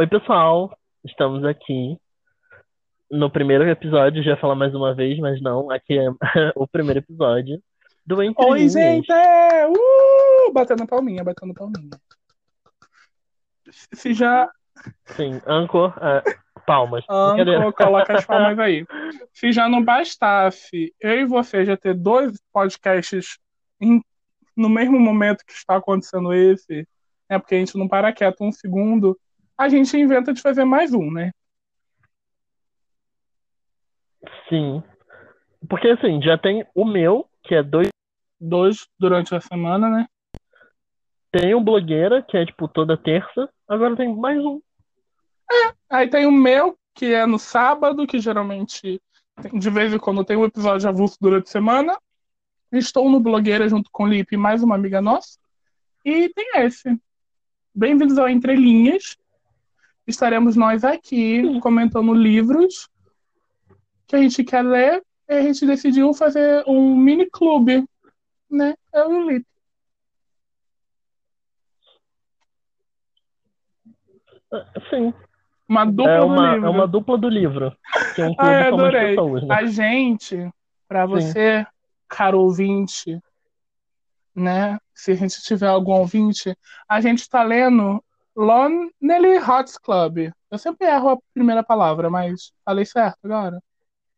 Oi, pessoal, estamos aqui no primeiro episódio. Já ia falar mais uma vez, mas não, aqui é o primeiro episódio do Entre Oi, Linhas. gente! Uh! Batendo palminha, batendo palminha. Se já. Sim, Anchor, é, palmas. Anco, coloca as palmas aí. Se já não bastasse eu e você já ter dois podcasts em- no mesmo momento que está acontecendo esse, é porque a gente não para quieto um segundo, a gente inventa de fazer mais um, né? Sim. Porque assim, já tem o meu, que é dois. Dois durante a semana, né? Tem o blogueira, que é tipo toda terça. Agora tem mais um. Aí tem o meu, que é no sábado, que geralmente de vez em quando tem um episódio avulso durante a semana. Estou no Blogueira junto com o Lipe, mais uma amiga nossa. E tem esse. Bem-vindos ao Entre Linhas. Estaremos nós aqui comentando livros que a gente quer ler. E a gente decidiu fazer um mini clube, né? Eu e o Lipe. Sim. Uma dupla É do uma, livro. é uma dupla do livro. Que é um clube com mais adorei. pessoas, né? A gente, para Sim. você, caro ouvinte, né? Se a gente tiver algum ouvinte, a gente está lendo Lonely Hearts Club. Eu sempre erro a primeira palavra, mas falei certo agora?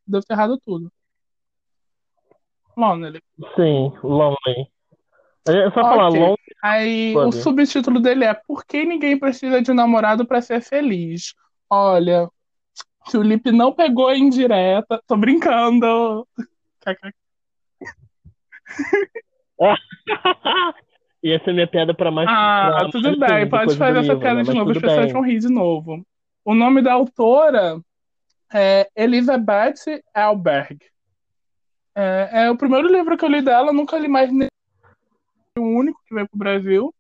Devo ter errado tudo. Lonely. Sim, Lonely. É só falar Ok. Lonely. Aí Club. o subtítulo dele é Por que ninguém precisa de um namorado para ser feliz? Olha, se o Lipe não pegou em direta, tô brincando. E essa é minha piada pra mais. Ah, pra tudo mais bem, pode fazer essa piada né? de novo, as pessoas bem. vão rir de novo. O nome da autora é Elizabeth Alberg. É, é o primeiro livro que eu li dela, nunca li mais nenhum, o único que veio pro Brasil.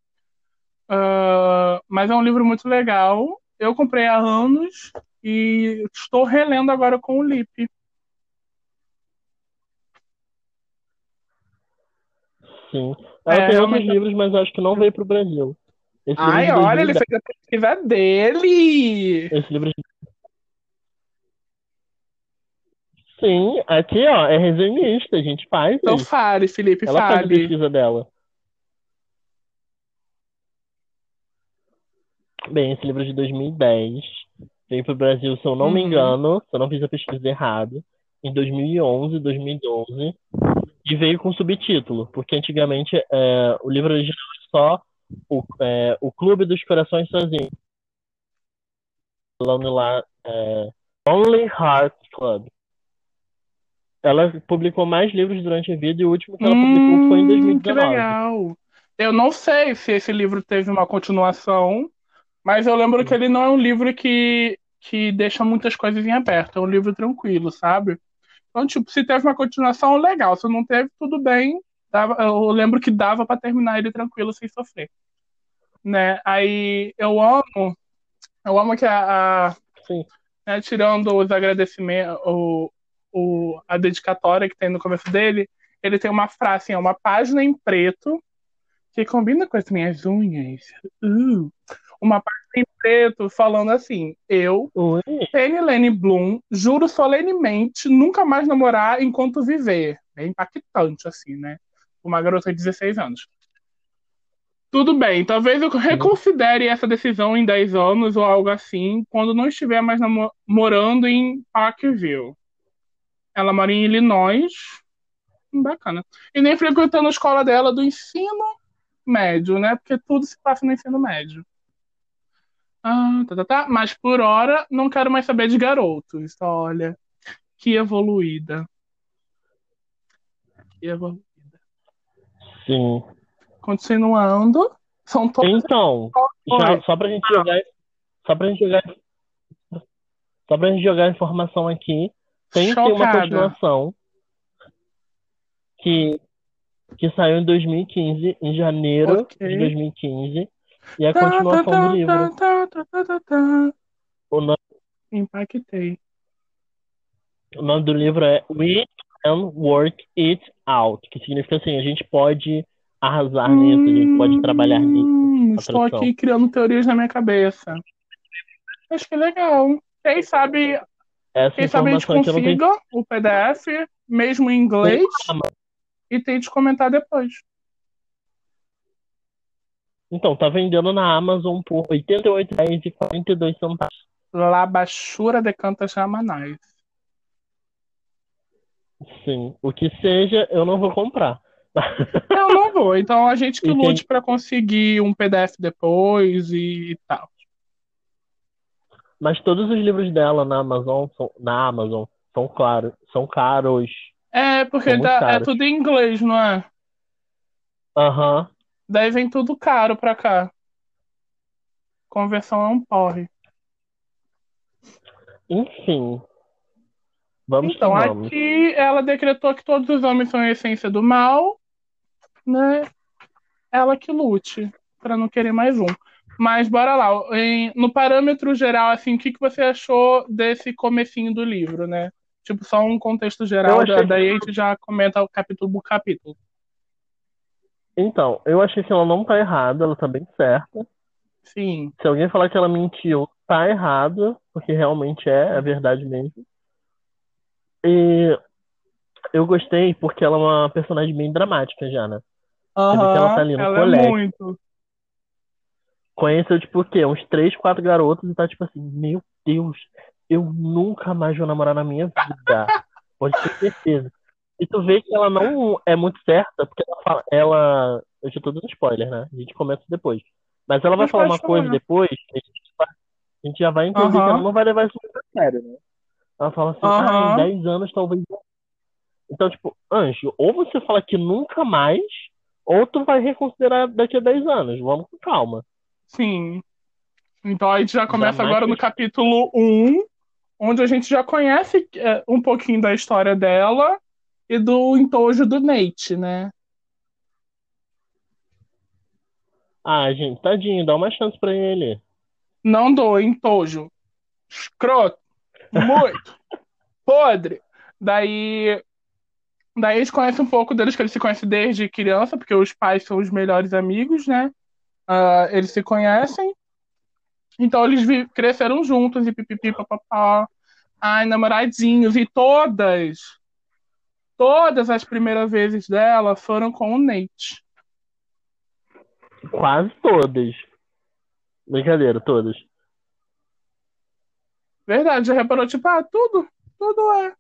Ah, mas é um livro muito legal. Eu comprei há anos e estou relendo agora com o Lipe. Sim. Ela É, tem outros realmente- livros, mas acho que não veio pro Brasil. Esse Ai, olha, ele 2010 fez a pesquisa dele! Esse livro de... Sim, aqui, ó, é resenhista, a gente faz Então isso. fale, Felipe, Ela faz a fale. pesquisa dela. Bem, esse livro é de 2010 veio pro Brasil, se eu não me Uhum. engano, se eu não fiz a pesquisa errada, em 2011, 2012, e veio com subtítulo, porque antigamente é, o livro original era só o, é, o Clube dos Corações Sozinhos. La- é, Lonely Hearts Club. Ela publicou mais livros durante a vida e o último que ela publicou foi em Hum, que 2019. legal. Eu não sei se esse livro teve uma continuação, mas eu lembro que ele não é um livro que, que deixa muitas coisas em aberto. É um livro tranquilo, sabe? Então, tipo, se teve uma continuação, legal. Se não teve, tudo bem. Dava- eu lembro que dava pra terminar ele tranquilo, sem sofrer. Né? Aí eu amo, eu amo que a, a- né, tirando os agradecimentos, o, o, a dedicatória que tem no começo dele, ele tem uma frase, é uma página em preto que combina com as minhas unhas. Uh, uma página em preto falando assim: Eu, Oi. Penny Lane Bloom, juro solenemente nunca mais namorar enquanto viver. É impactante, assim, né? Uma garota de 16 anos. Tudo bem, talvez eu reconsidere essa decisão em 10 anos ou algo assim, quando não estiver mais morando em Parkville. Ela mora em Illinois. Bacana. E nem frequentando a escola dela do ensino médio, né? Porque tudo se passa no ensino médio. Ah, tá, tá, tá. Mas por hora não quero mais saber de garotos. Olha, que evoluída. Que evoluída. Sim. Continuando. São todos. Então, já, só pra gente jogar, só pra gente jogar, só pra gente jogar a informação aqui, tem que ter uma continuação que, que saiu em 2015, em janeiro Ok. de 2015, e a Tá, tá, continuação tá, do livro. tá. O nome, Impactei. o nome do livro é We Can Work It Out, que significa assim, a gente pode arrasar nisso, a gente pode trabalhar nisso. Hum, estou aqui criando teorias na minha cabeça. Acho que legal. Quem sabe, Essa quem sabe a gente não tenho. consiga o PDF, mesmo em inglês, e tente comentar depois. Então, tá vendendo na Amazon por R$ 88,42. La Bachura de Cantas Ramanais. Sim, o que seja, eu não vou comprar. Eu não vou, então a gente que lute pra conseguir um PDF depois e tal. Mas todos os livros dela na Amazon são, na Amazon são claro, são caros. É, porque dá- é caros. tudo em inglês, não é? Aham. Daí vem tudo caro pra cá. Conversão é um porre. Enfim. Vamos Então, vamos. aqui ela decretou que todos os homens são a essência do mal, né? Ela que lute, pra não querer mais um. Mas bora lá. Em- no parâmetro geral, assim, o que, que você achou desse comecinho do livro, né? Tipo, só um contexto geral, achei daí a gente já comenta o capítulo por capítulo. Então, eu achei que ela não tá errada, ela tá bem certa. Sim. Se alguém falar que ela mentiu, tá errado, porque realmente é, é verdade mesmo. E eu gostei porque ela é uma personagem bem dramática já, né? vê que ela tá ali no ela é colégio. muito. Conheceu, tipo, o quê? Uns três, quatro garotos e tá tipo assim, meu Deus, eu nunca mais vou namorar na minha vida. Pode ter certeza. E tu vê que ela não é muito certa, porque ela fala, ela. Eu já tô dando spoiler, né? A gente começa depois. Mas ela vai falar uma coisa falar. depois, que a gente, vai- a gente já vai entender que Aham. ela não vai levar isso muito a sério, né? Ela fala assim, ah, Aham. em 10 anos talvez. Então, tipo, Anjo, ou você fala que nunca mais, ou tu vai reconsiderar daqui a 10 anos. Vamos com calma. Sim. Então a gente já começa Jamais agora no capítulo 1, onde a gente já conhece é, um pouquinho da história dela e do entojo do Nate, né? Ah, gente, tadinho, dá uma chance pra ele. Não dou entojo. Escroto. Muito. Podre. Daí. Daí a gente conhece um pouco deles, que eles se conhecem desde criança, porque os pais são os melhores amigos, né? Ah, eles se conhecem. Então eles cresceram juntos e pipipi, papapá. Ai, namoradinhos. E todas, todas as primeiras vezes dela foram com o Nate. Quase todas. Brincadeira, todas. Verdade, já reparou? Tipo, ah, tudo, tudo é.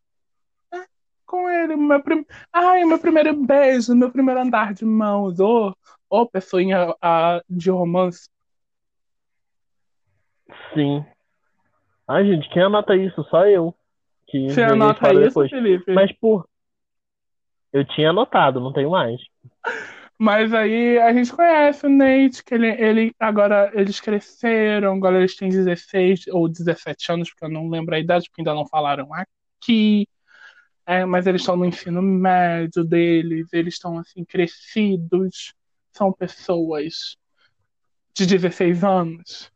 é com ele. Meu prim... Ai, meu primeiro beijo, meu primeiro andar de mãos. Ô, ô pessoinha ah, de romance. Sim. Ai, gente, quem anota isso? Só eu. Que Você anota isso, depois. Felipe? Mas, por. Eu tinha anotado, não tenho mais. Mas aí a gente conhece o Nate, que ele, ele agora eles cresceram, agora eles têm 16 ou 17 anos, porque eu não lembro a idade, porque ainda não falaram aqui. É, mas eles estão no ensino médio deles, eles estão assim, crescidos, são pessoas de 16 anos.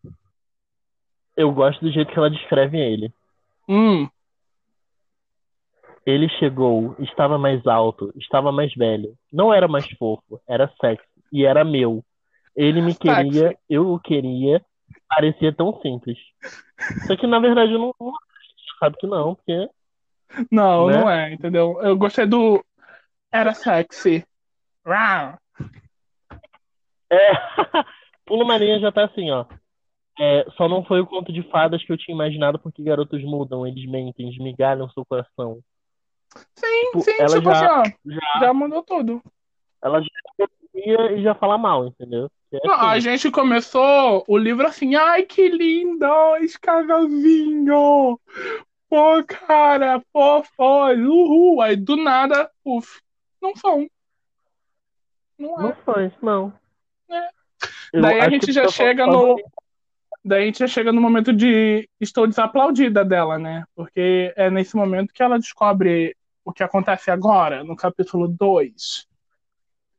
Eu gosto do jeito que ela descreve ele. Hum, Ele chegou, estava mais alto, estava mais velho. Não era mais fofo, era sexy. E era meu. Ele me queria, eu o queria. Parecia tão simples. Só que na verdade eu não. Sabe que não, porque. não, Né? não é, entendeu? Eu gostei do. Era sexy. Rau. É. Pula Marinha já tá assim, ó. É, só não foi o conto de fadas que eu tinha imaginado, porque garotos mudam, eles mentem, esmigalham seu coração. Sim, Tipo, sim, ela tipo já- assim, ó, Já, já mudou tudo. ela já e já fala mal, entendeu? É Não, a assim. gente começou o livro assim, ai que lindo, esse casalzinho. Pô, cara, fofós, uhul. Aí do nada, uf, não são. Não Não é. foi, não. É. Daí a gente já chega no. Daí a gente já chega no momento de estou desaplaudida dela, né? Porque é nesse momento que ela descobre o que acontece agora, no capítulo 2.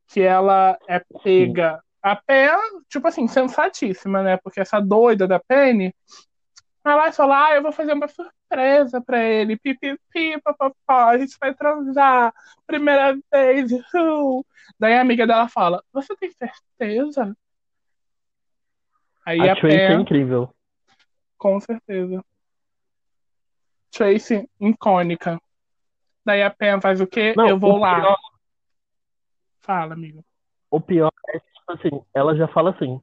Que ela é pega a pé, tipo assim, sensatíssima, né? Porque essa doida da Penny, ela fala, ah, eu vou fazer uma surpresa pra ele, pipipi, papapá, a gente vai transar, primeira vez, uh. Daí a amiga dela fala, você tem certeza? Aí A a Tracy é incrível. Com certeza. Tracy, icônica. Daí a Pen faz o quê? Não, Eu vou lá. pior- Fala, amigo. O pior é que, tipo assim, ela já fala assim: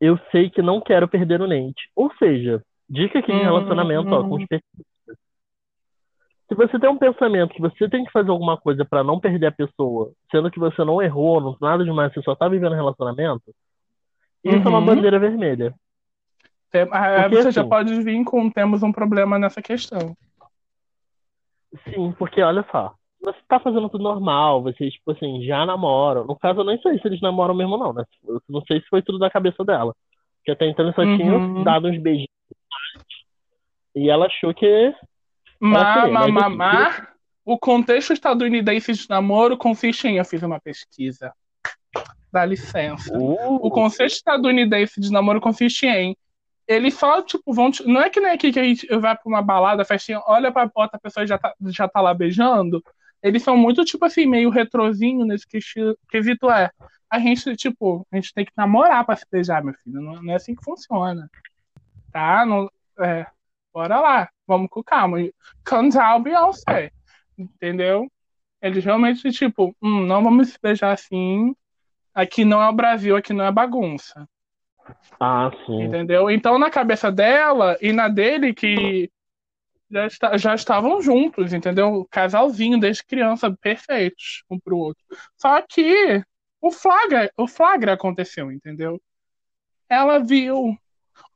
eu sei que não quero perder o Nate. Ou seja, dica aqui de Hum, relacionamento, ó, hum. com os. Se você tem um pensamento que você tem que fazer alguma coisa pra não perder a pessoa, sendo que você não errou, não nada demais, você só tá vivendo um relacionamento, isso é uma Uhum. bandeira vermelha. Tem- ah, Porque, você já assim- pode vir com temos um problema nessa questão. Sim, porque olha só, você tá fazendo tudo normal, vocês, tipo assim, já namoram. No caso, eu nem sei se eles namoram mesmo, não, né? Eu não sei se foi tudo da cabeça dela. Porque até então eles só Uhum. tinham dado uns beijinhos. E ela achou que. Mas, assim, mas, o contexto estadunidense de namoro consiste em. Eu fiz uma pesquisa. Dá licença. Uh, O contexto estadunidense de namoro consiste em. Eles só, tipo, vão. te- Não é que nem aqui que a gente vai pra uma balada, festinha, olha pra outra pessoa e já tá, já tá lá beijando. Eles são muito, tipo assim, meio retrozinho nesse quesito. É. A gente, tipo, a gente tem que namorar pra se beijar, meu filho. Não, não é assim que funciona. Tá? Não, é. Bora lá. Vamos com calma. Calm down, Beyoncé. Entendeu? Eles realmente, tipo, hum, não vamos se beijar assim. Aqui não é o Brasil, aqui não é bagunça. Ah, sim. Entendeu? Então, na cabeça dela e na dele, que já, está- já estavam juntos, entendeu? Casalzinho desde criança, perfeitos um pro outro. Só que o flagra, o flagra aconteceu, entendeu? Ela viu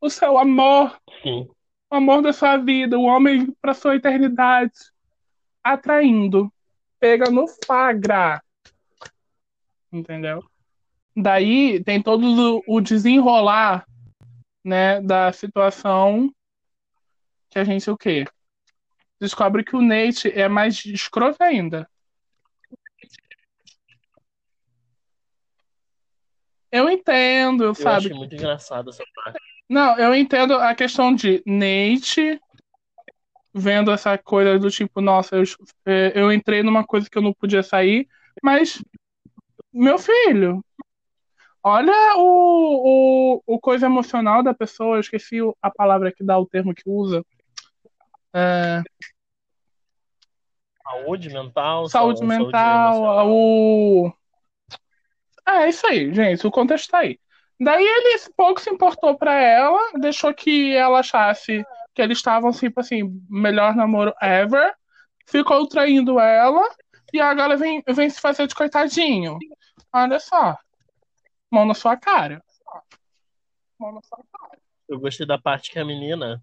o seu amor, Sim. o amor da sua vida, o homem para sua eternidade, atraindo. Pega no flagra. Entendeu? Daí tem todo o- desenrolar, né, da situação que a gente o quê? Descobre que o Nate é mais escroto ainda. Eu entendo, Eu sabe? achei muito engraçado essa parte. Não, eu entendo a questão de Nate vendo essa coisa do tipo, nossa, eu, eh, eu entrei numa coisa que eu não podia sair, mas, meu filho, olha o, o, o coisa emocional da pessoa, eu esqueci a palavra que dá o termo que usa. É, Saúde mental, saúde sa- mental, emocional. o. É isso aí, gente, o contexto tá aí. Daí ele pouco se importou pra ela, deixou que ela achasse que eles estavam, tipo assim, melhor namoro ever, ficou traindo ela, e agora vem, vem se fazer de coitadinho. Olha só. Mão na sua cara. Mão na sua cara. Eu gostei da parte que a menina,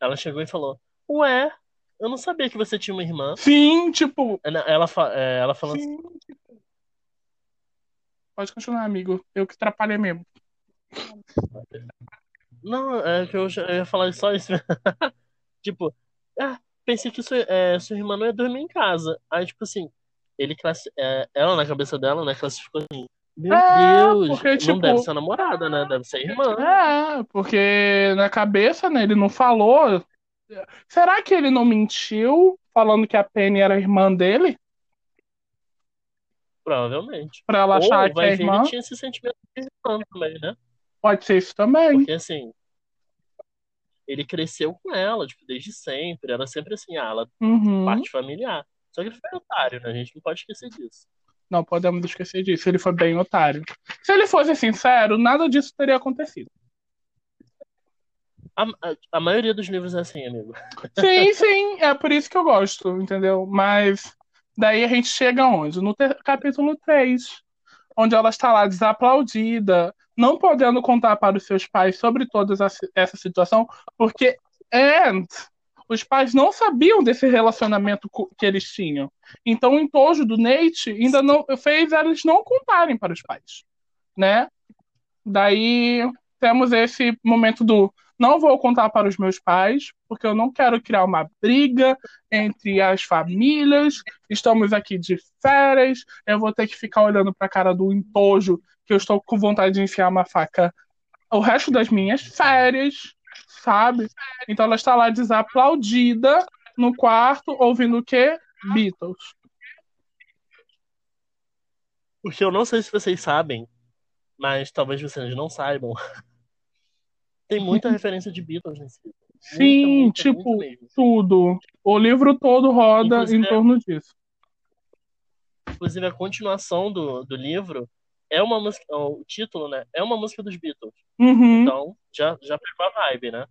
ela chegou e falou, ué, eu não sabia que você tinha uma irmã. Sim, tipo. Ela, ela, é, ela falando assim, Sim, tipo. Pode continuar, amigo. Eu que atrapalhei mesmo. não, é que eu, eu ia falar só isso. tipo, ah, pensei que sua, é, sua irmã não ia dormir em casa. Aí, tipo assim, ele classi- é, ela na cabeça dela, né, classificou assim, meu É, Deus, porque, não tipo- deve ser namorada, né? Deve ser irmã. É, porque na cabeça, né, ele não falou. Será que ele não mentiu falando que a Penny era irmã dele? Provavelmente. Pra ela Ou achar que é irmã? ele tinha esse sentimento de irmã também, né? Pode ser isso também. Porque assim, ele cresceu com ela, tipo, desde sempre. Era sempre assim, ah, ela Uhum. parte familiar. Só que ele foi otário, né? A gente não pode esquecer disso. Não podemos esquecer disso. Ele foi bem otário. Se ele fosse sincero, nada disso teria acontecido. A, a, a maioria dos livros é assim, amigo. Sim, sim, é por isso que eu gosto, entendeu? Mas daí a gente chega onde? No capítulo 3, onde ela está lá desaplaudida, não podendo contar para os seus pais sobre toda essa, essa situação, porque and, os pais não sabiam desse relacionamento que eles tinham. Então o entojo do Nate ainda não fez eles não contarem para os pais, né? Daí temos esse momento do não vou contar para os meus pais, porque eu não quero criar uma briga entre as famílias. Estamos aqui de férias, eu vou ter que ficar olhando para a cara do entojo, que eu estou com vontade de enfiar uma faca o resto das minhas férias, sabe? Então ela está lá desaplaudida no quarto, ouvindo o quê? Beatles. Porque eu não sei se vocês sabem, mas talvez vocês não saibam. Tem muita referência de Beatles nesse livro. Sim, Muita, tipo, muita tudo. O livro todo roda Inclusive, em torno disso. Inclusive, a continuação do, do livro é uma música. O título, né? É uma música dos Beatles. Uhum. Então, já, já pegou a vibe, né?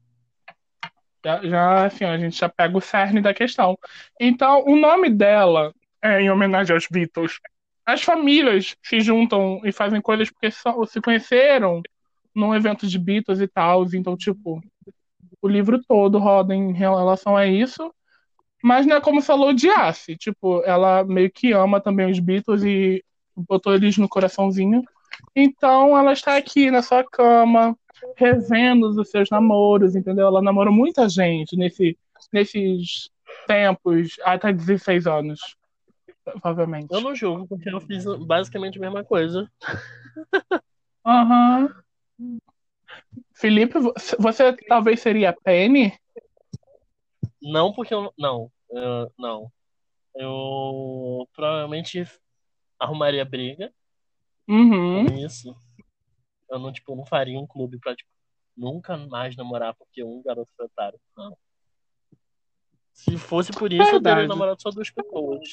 Já, já, assim, a gente já pega o cerne da questão. Então, o nome dela é em homenagem aos Beatles. As famílias se juntam e fazem coisas porque só, se conheceram num evento de Beatles e tal. Então, tipo, o livro todo roda em relação a isso. Mas não é como se ela odiasse. Tipo, ela meio que ama também os Beatles e botou eles no coraçãozinho. Então, ela está aqui na sua cama, revendo os seus namoros, entendeu? Ela namorou muita gente nesse, nesses tempos, até 16 anos, provavelmente. Eu não julgo, porque eu fiz basicamente a mesma coisa. Aham. Felipe, vo- você talvez seria Penny? Não porque eu. Não. não. Eu provavelmente arrumaria briga Uhum. com isso. Eu não, tipo, não faria um clube pra, tipo, nunca mais namorar porque um garoto foi otário. Não. Se fosse por isso, eu Verdade. teria namorado só duas pessoas.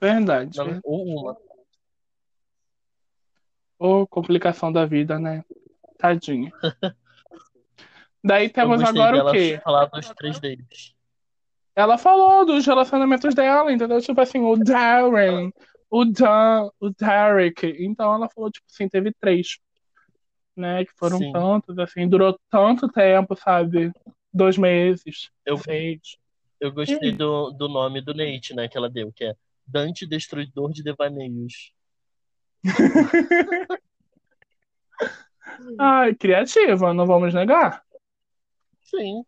Verdade. Não, ou uma. Ô, complicação da vida, né? Tadinha. Daí Eu temos agora o quê? falar dos três deles. Ela falou dos relacionamentos dela, entendeu? Tipo assim, o Darren, o Dan, o Derek. Então ela falou, tipo assim, teve três. Né? Que foram Sim. tantos, assim, durou tanto tempo, sabe? Dois meses, Eu- seis. Eu gostei do, do nome do Nate, né, que ela deu, que é Dante Destruidor de Devaneios. Ai, criativa, não vamos negar. Sim.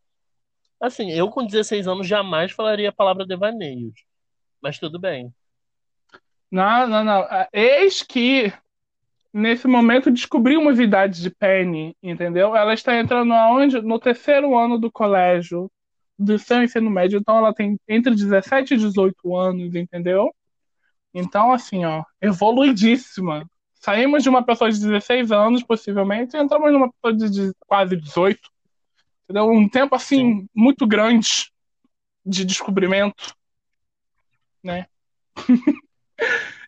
Assim, eu com 16 anos jamais falaria a palavra devaneios. Mas tudo bem. Não, não, não. Ah, Eis que, nesse momento, descobri uma idade de Penny, entendeu? Ela está entrando aonde? No terceiro ano do colégio, do seu ensino médio. Então, ela tem entre 17 e 18 anos, entendeu? Então, assim, ó, evoluidíssima. Saímos de uma pessoa de 16 anos, possivelmente, e entramos numa pessoa de, quase 18. Entendeu? Um tempo, assim, muito grande de descobrimento, né?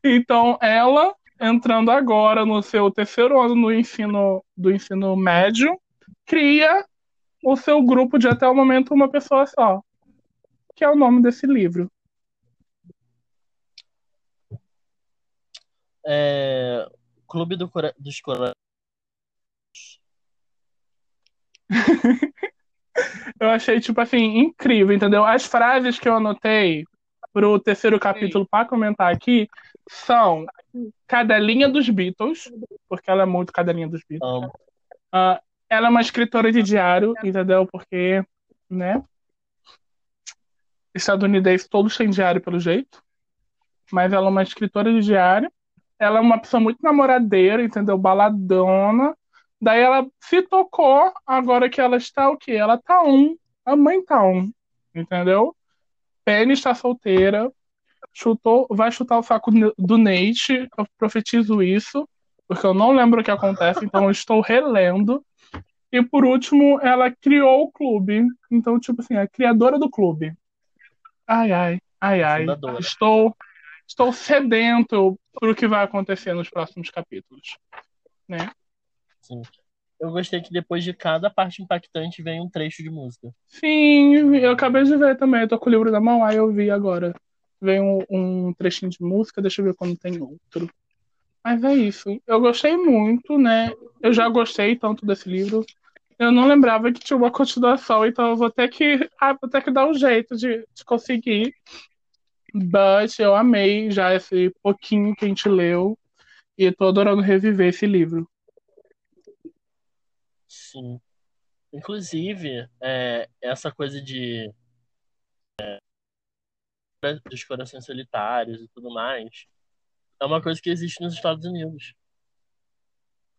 Então, ela entrando agora no seu terceiro ano no ensino do ensino médio, cria o seu grupo de até o momento uma pessoa só, que é o nome desse livro. É, Clube do Cora- dos Corações. Eu achei tipo assim incrível, entendeu? As frases que eu anotei pro terceiro capítulo para comentar aqui são cadelinha dos Beatles, porque ela é muito cadelinha dos Beatles. Ah, ela é uma escritora de diário, entendeu? Porque, né? Estadunidense todos têm diário pelo jeito. Mas ela é uma escritora de diário. Ela é uma pessoa muito namoradeira, entendeu? Baladona. Daí ela se tocou, agora que ela está o quê? Ela tá um. A mãe tá um. Entendeu? Penny está solteira. Chutou, vai chutar o saco do Nate. Eu profetizo isso porque eu não lembro o que acontece, então eu estou relendo. E por último, ela criou o clube. Então, tipo assim, a criadora do clube. Ai, ai, ai, ai. Fundadora. Estou, estou sedento pro que vai acontecer nos próximos capítulos. Né? Sim. Eu gostei que depois de cada parte impactante vem um trecho de música. Sim, eu acabei de ver também. Eu tô com o livro na mão, aí eu vi agora. Vem um, um trechinho de música, deixa eu ver quando tem outro. Mas é isso. Eu gostei muito, né? Eu já gostei tanto desse livro. Eu não lembrava que tinha uma continuação, então eu vou ter que, ah, vou ter que dar um jeito de, de conseguir. But eu amei já esse pouquinho que a gente leu. E tô adorando reviver esse livro. Sim. Inclusive, é, essa coisa de é, dos corações solitários e tudo mais é uma coisa que existe nos Estados Unidos.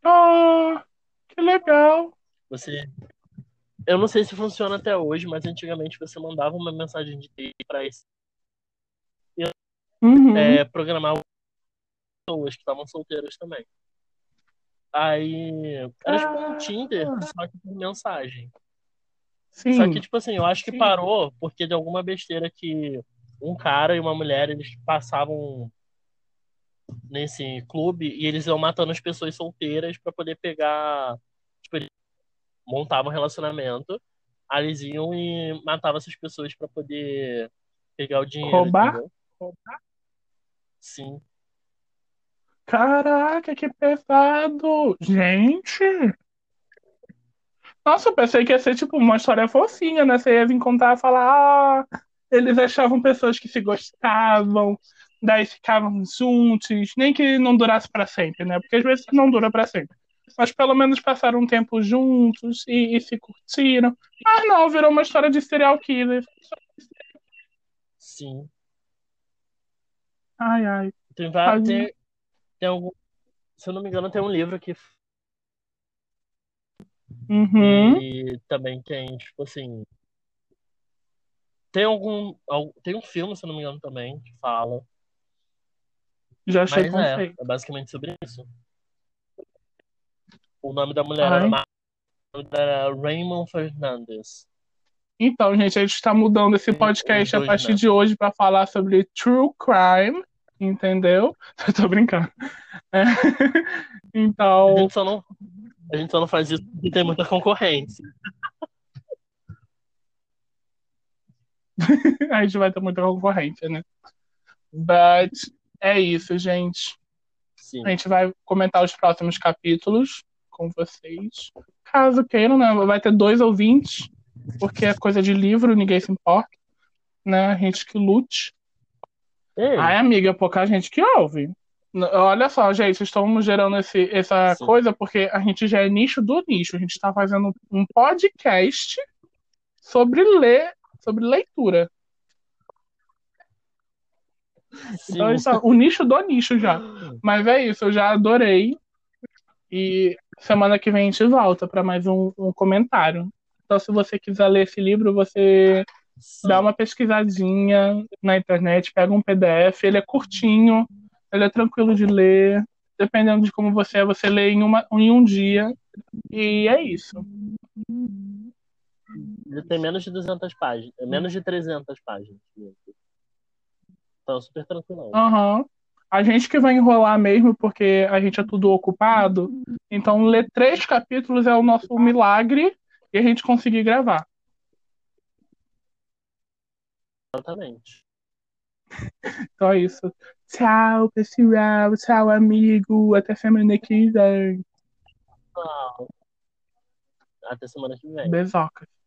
Oh, que legal! Você, eu não sei se funciona até hoje, mas antigamente você mandava uma mensagem de texto para esse Uhum. é, programar pessoas que estavam solteiras também. Aí era tipo um. Tinder, só que por mensagem. Sim. Só que, tipo assim, eu acho que Sim. parou porque de alguma besteira que um cara e uma mulher, eles passavam nesse clube e eles iam matando as pessoas solteiras pra poder pegar. Tipo, eles montavam um relacionamento, aí eles iam e matavam essas pessoas pra poder pegar o dinheiro. Roubar? entendeu? Sim. Caraca, que pesado! Gente! Nossa, eu pensei que ia ser tipo uma história fofinha, né? Você ia vir contar e falar, ah, eles achavam pessoas que se gostavam, daí ficavam juntos, nem que não durasse pra sempre, né? Porque às vezes não dura pra sempre. Mas pelo menos passaram um tempo juntos e, e se curtiram. Ah, não, virou uma história de serial killer. Sim. Ai, ai. Tem, vários, tem, tem algum. Se eu não me engano, tem um livro que. Uhum. E também tem, tipo assim. Tem algum. al- Tem um filme, se eu não me engano, também, que fala. Já achei Mas é, é basicamente sobre isso. O nome da mulher Ai. era, era Raymond Fernandes. Então, gente, a gente está mudando esse Os podcast a partir né? de hoje para falar sobre true crime, entendeu? Eu tô brincando. É. A Então, gente só não, a gente só não faz isso porque tem muita concorrência. a gente vai ter muita concorrência, né? But é isso, gente. Sim. A gente vai comentar os próximos capítulos com vocês. Caso queiram, né? Vai ter dois ouvintes, porque é coisa de livro, ninguém se importa. Né? A gente que lute. Ei, Ai, amiga, pouca gente que ouve. Olha só, gente, estamos gerando esse, essa Sim. coisa porque a gente já é nicho do nicho. A gente está fazendo um podcast sobre ler, sobre leitura. Então, a sim. gente tá- o nicho do nicho já. Mas é isso, eu já adorei. E semana que vem a gente volta para mais um, um comentário. Então, se você quiser ler esse livro, você. Dá uma pesquisadinha na internet, pega um PDF, ele é curtinho, ele é tranquilo de ler. Dependendo de como você é, você lê em, uma, em um dia. E é isso. Ele tem menos de 200 páginas, é menos de 300 páginas. Então, super tranquilo. Aham. A gente que vai enrolar mesmo, porque a gente é tudo ocupado. Então, ler três capítulos é o nosso milagre e a gente conseguir gravar. Exatamente. Então é isso. Tchau, pessoal. Tchau, amigo. Até semana que vem. Tchau. Até semana que vem. Beijocas.